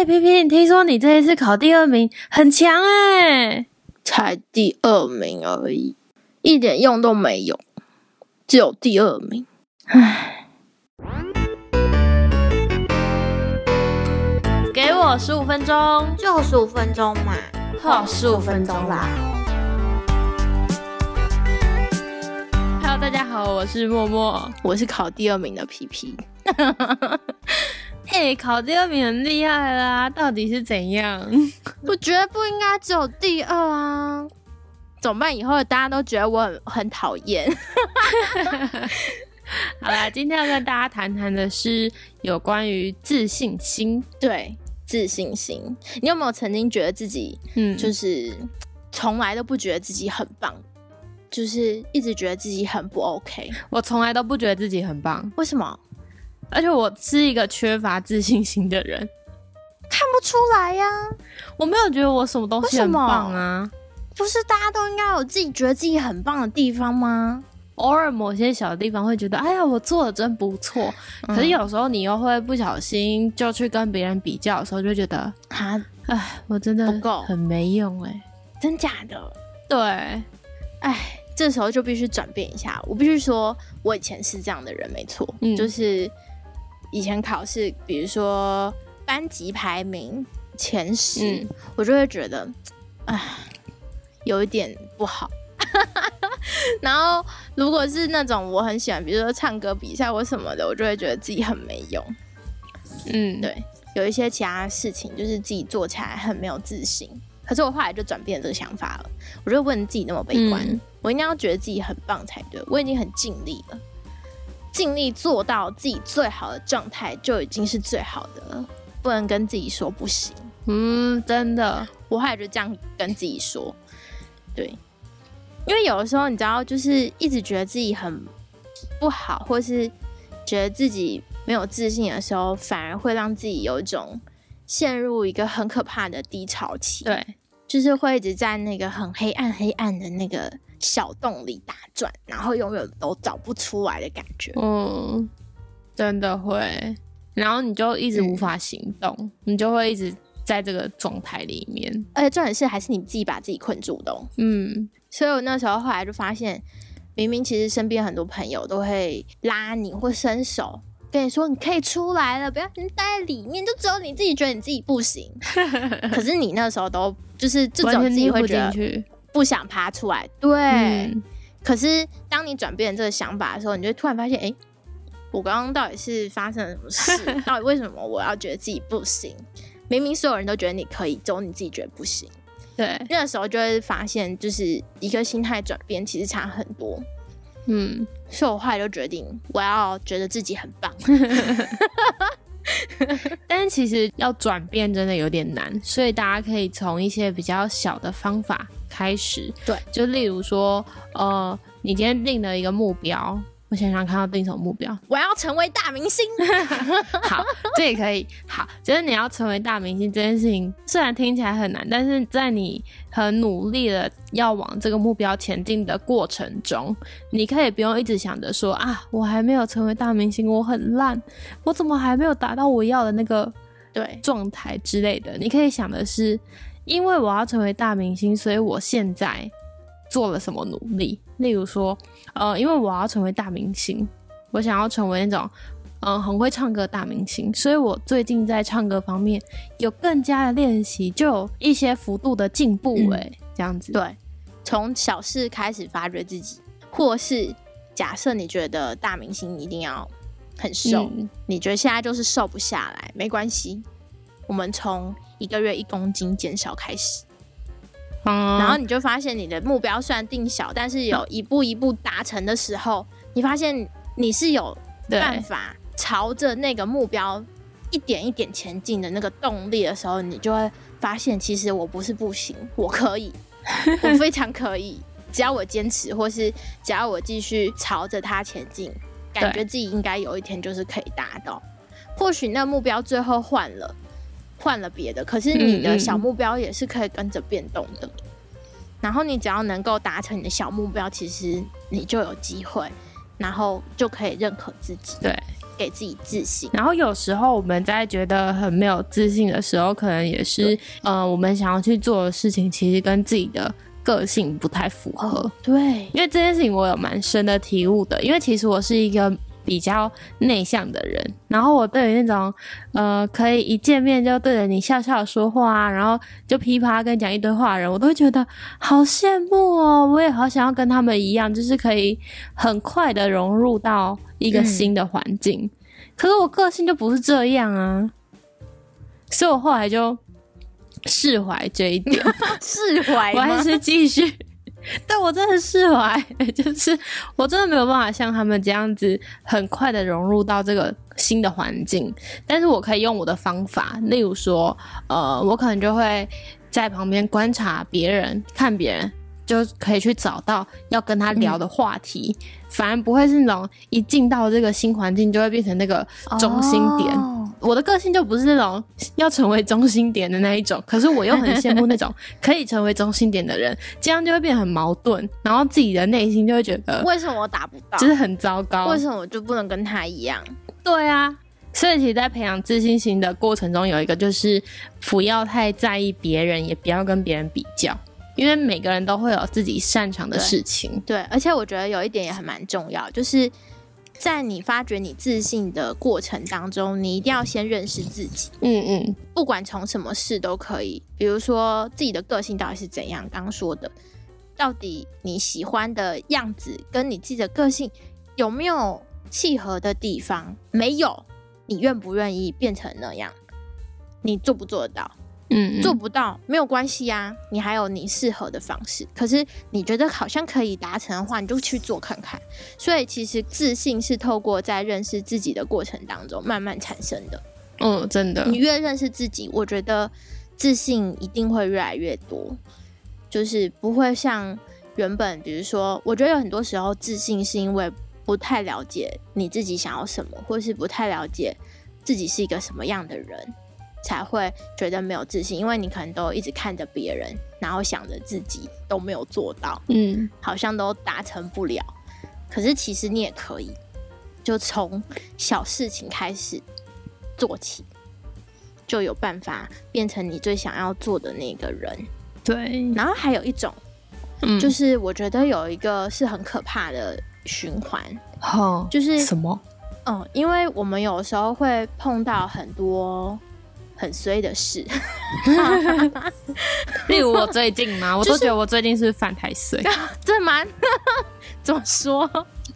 哎，皮皮，你听说你这一次考第二名，很强哎，才第二名而已，一点用都没有，只有第二名，唉。给我十五分钟，就十五分钟嘛，好，十五分钟啦。Hello，大家好，我是默默，我是考第二名的皮皮。哎，考第二名很厉害啦，到底是怎样？我觉得不应该只有第二啊，怎么办？以后大家都觉得我很很讨厌。好啦，今天要跟大家谈谈的是有关于自信心。对。自信心，你有没有曾经觉得自己，嗯，就是从来都不觉得自己很棒，就是一直觉得自己很不 OK？我从来都不觉得自己很棒，为什么？而且我是一个缺乏自信心的人，看不出来呀。我没有觉得我什么东西很棒啊，不是大家都应该有自己觉得自己很棒的地方吗？偶尔某些小的地方会觉得，哎呀，我做的真不错。可是有时候你又会不小心就去跟别人比较的时候，就觉得啊，哎，我真的不够，很没用哎，真假的？对，哎，这时候就必须转变一下。我必须说，我以前是这样的人，没错，就是以前考试，比如说班级排名前十，我就会觉得，唉，有一点不好。然后，如果是那种我很喜欢，比如说唱歌比赛或什么的，我就会觉得自己很没用。嗯，对，有一些其他事情就是自己做起来很没有自信。可是我后来就转变这个想法了，我就不能自己那么悲观，我应该要觉得自己很棒才对。我已经很尽力了，尽力做到自己最好的状态就已经是最好的了，不能跟自己说不行。嗯，真的，我后来就这样跟自己说，对。因为有的时候，你知道，就是一直觉得自己很不好，或是觉得自己没有自信的时候，反而会让自己有一种陷入一个很可怕的低潮期。对，就是会一直在那个很黑暗、黑暗的那个小洞里打转，然后永远都找不出来的感觉。嗯，真的会。然后你就一直无法行动，你就会一直在这个状态里面。而且重点是，还是你自己把自己困住的。嗯。所以我那时候后来就发现，明明其实身边很多朋友都会拉你或伸手跟你说你可以出来了，不要待在里面，就只有你自己觉得你自己不行。可是你那时候都就是这种自己会觉得不想爬出来。对。可是当你转变这个想法的时候，你就突然发现，哎，我刚刚到底是发生了什么事？到底为什么我要觉得自己不行？明明所有人都觉得你可以，只有你自己觉得不行。对，那个时候就会发现，就是一个心态转变，其实差很多。嗯，所以我后来就决定，我要觉得自己很棒。但是其实要转变真的有点难，所以大家可以从一些比较小的方法开始。对，就例如说，呃，你今天定了一个目标。我想想看到定什么目标？我要成为大明星。好，这也可以。好，觉得你要成为大明星这件事情，虽然听起来很难，但是在你很努力的要往这个目标前进的过程中，你可以不用一直想着说啊，我还没有成为大明星，我很烂，我怎么还没有达到我要的那个对状态之类的。你可以想的是，因为我要成为大明星，所以我现在。做了什么努力？例如说，呃，因为我要成为大明星，我想要成为那种，嗯，很会唱歌大明星，所以我最近在唱歌方面有更加的练习，就有一些幅度的进步。哎，这样子。对，从小事开始发掘自己，或是假设你觉得大明星一定要很瘦，你觉得现在就是瘦不下来，没关系，我们从一个月一公斤减少开始。然后你就发现你的目标虽然定小，但是有一步一步达成的时候，你发现你是有办法朝着那个目标一点一点前进的那个动力的时候，你就会发现，其实我不是不行，我可以，我非常可以，只要我坚持，或是只要我继续朝着它前进，感觉自己应该有一天就是可以达到。或许那目标最后换了。换了别的，可是你的小目标也是可以跟着变动的。然后你只要能够达成你的小目标，其实你就有机会，然后就可以认可自己。对，给自己自信。然后有时候我们在觉得很没有自信的时候，可能也是呃，我们想要去做的事情，其实跟自己的个性不太符合。对，因为这件事情我有蛮深的体悟的，因为其实我是一个。比较内向的人，然后我对于那种呃可以一见面就对着你笑笑说话啊，然后就噼啪跟你讲一堆话的人，我都会觉得好羡慕哦！我也好想要跟他们一样，就是可以很快的融入到一个新的环境。可是我个性就不是这样啊，所以我后来就释怀这一点，释怀，我还是继续。但我真的释怀，就是我真的没有办法像他们这样子很快的融入到这个新的环境。但是我可以用我的方法，例如说，呃，我可能就会在旁边观察别人，看别人，就可以去找到要跟他聊的话题，反而不会是那种一进到这个新环境就会变成那个中心点。我的个性就不是那种要成为中心点的那一种，可是我又很羡慕那种可以成为中心点的人，这样就会变很矛盾，然后自己的内心就会觉得为什么我达不到，就是很糟糕，为什么我就不能跟他一样？对啊，所以其实，在培养自信心的过程中，有一个就是不要太在意别人，也不要跟别人比较，因为每个人都会有自己擅长的事情。对，而且我觉得有一点也很蛮重要，就是。在你发掘你自信的过程当中，你一定要先认识自己。嗯嗯，不管从什么事都可以，比如说自己的个性到底是怎样，刚刚说的，到底你喜欢的样子跟你自己的个性有没有契合的地方？没有，你愿不愿意变成那样？你做不做得到？嗯，做不到没有关系呀，你还有你适合的方式。可是你觉得好像可以达成的话，你就去做看看。所以其实自信是透过在认识自己的过程当中慢慢产生的。嗯，真的。你越认识自己，我觉得自信一定会越来越多，就是不会像原本，比如说，我觉得有很多时候自信是因为不太了解你自己想要什么，或是不太了解自己是一个什么样的人。才会觉得没有自信，因为你可能都一直看着别人，然后想着自己都没有做到，嗯，好像都达成不了。可是其实你也可以，就从小事情开始做起，就有办法变成你最想要做的那个人。对。然后还有一种，嗯，就是我觉得有一个是很可怕的循环，好，就是什么？嗯，因为我们有时候会碰到很多。很衰的事，例如我最近嘛，我都觉得我最近是犯太岁，这蛮怎么说？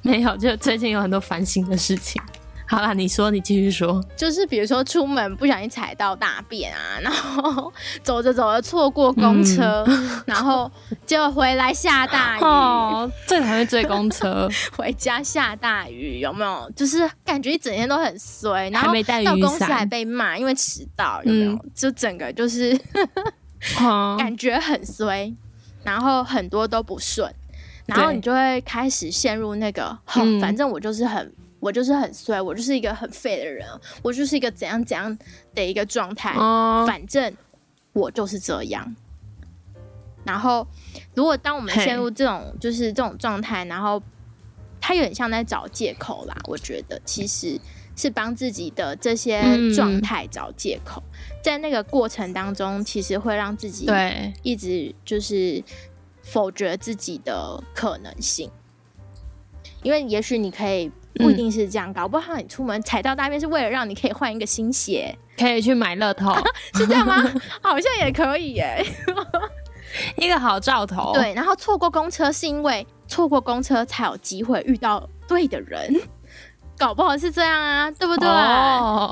没有，就最近有很多烦心的事情。好啦，你说，你继续说。就是比如说出门不小心踩到大便啊，然后走着走着错过公车，然后就回来下大雨，最讨厌追公车。回家下大雨，有没有？就是感觉一整天都很衰，然后到公司还被骂，因为迟到，有没有？就整个就是感觉很衰，然后很多都不顺，然后你就会开始陷入那个，反正我就是很。我就是很衰，我就是一个很废的人，我就是一个怎样怎样的一个状态。反正我就是这样。然后，如果当我们陷入这种就是这种状态，然后他有点像在找借口啦。我觉得其实是帮自己的这些状态找借口，在那个过程当中，其实会让自己对一直就是否决自己的可能性，因为也许你可以。不一定是这样，搞不好你出门踩到大便是为了让你可以换一个新鞋，可以去买乐透，是这样吗？好像也可以耶，一个好兆头。对，然后错过公车是因为错过公车才有机会遇到对的人，搞不好是这样啊，对不对？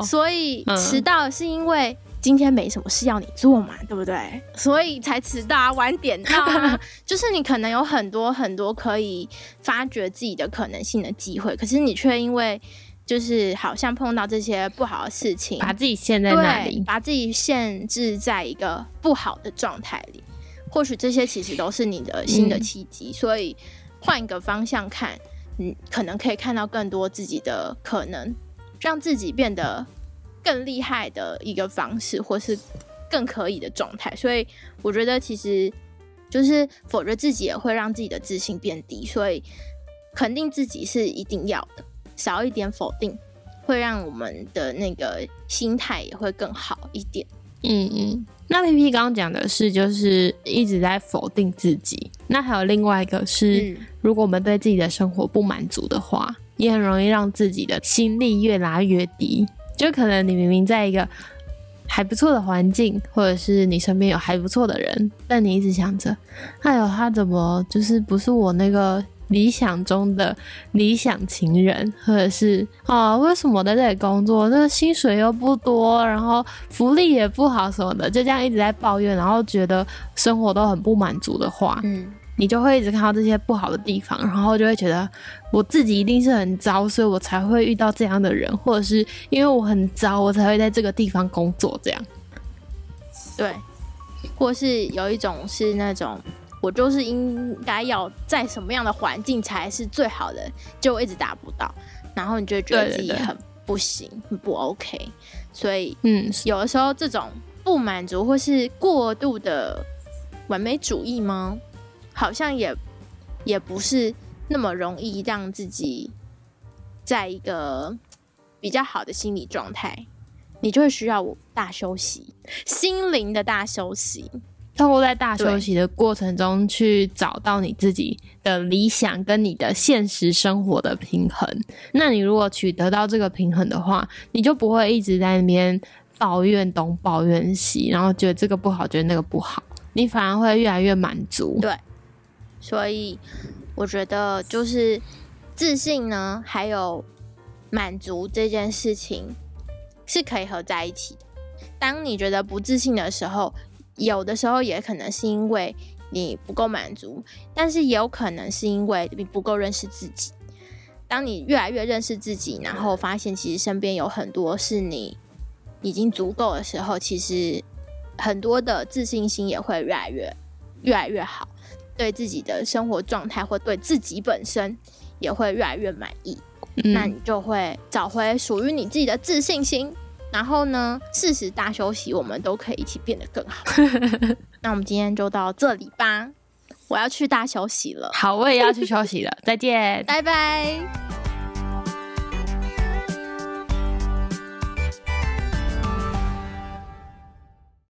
所以迟到是因为。今天没什么事要你做嘛，对不对？所以才迟到、晚点到啊。就是你可能有很多很多可以发掘自己的可能性的机会，可是你却因为就是好像碰到这些不好的事情，把自己陷在那里，把自己限制在一个不好的状态里。或许这些其实都是你的新的契机，所以换一个方向看，你，可能可以看到更多自己的可能，让自己变得。更厉害的一个方式，或是更可以的状态，所以我觉得其实就是否决自己也会让自己的自信变低，所以肯定自己是一定要的，少一点否定，会让我们的那个心态也会更好一点。嗯嗯。那 P P 刚刚讲的是，就是一直在否定自己。那还有另外一个是，如果我们对自己的生活不满足的话，也很容易让自己的心力越拉越低。就可能你明明在一个还不错的环境，或者是你身边有还不错的人，但你一直想着，哎呦，他怎么就是不是我那个。理想中的理想情人，或者是啊，为什么在这里工作，那薪水又不多，然后福利也不好什么的，就这样一直在抱怨，然后觉得生活都很不满足的话，嗯，你就会一直看到这些不好的地方，然后就会觉得我自己一定是很糟，所以我才会遇到这样的人，或者是因为我很糟，我才会在这个地方工作，这样，对，或是有一种是那种。我就是应该要在什么样的环境才是最好的，就一直达不到，然后你就觉得自己很不行，很不 OK。所以，嗯，有的时候这种不满足或是过度的完美主义吗？好像也也不是那么容易让自己在一个比较好的心理状态，你就会需要大休息，心灵的大休息。透过在大休息的过程中，去找到你自己的理想跟你的现实生活的平衡。那你如果取得到这个平衡的话，你就不会一直在那边抱怨东抱怨西，然后觉得这个不好，觉得那个不好，你反而会越来越满足。对，所以我觉得就是自信呢，还有满足这件事情是可以合在一起的。当你觉得不自信的时候，有的时候也可能是因为你不够满足，但是也有可能是因为你不够认识自己。当你越来越认识自己，然后发现其实身边有很多是你已经足够的时候，其实很多的自信心也会越来越越来越好，对自己的生活状态或对自己本身也会越来越满意。那你就会找回属于你自己的自信心。然后呢，适时大休息，我们都可以一起变得更好。那我们今天就到这里吧，我要去大休息了。好，我也要去休息了，再见，拜拜。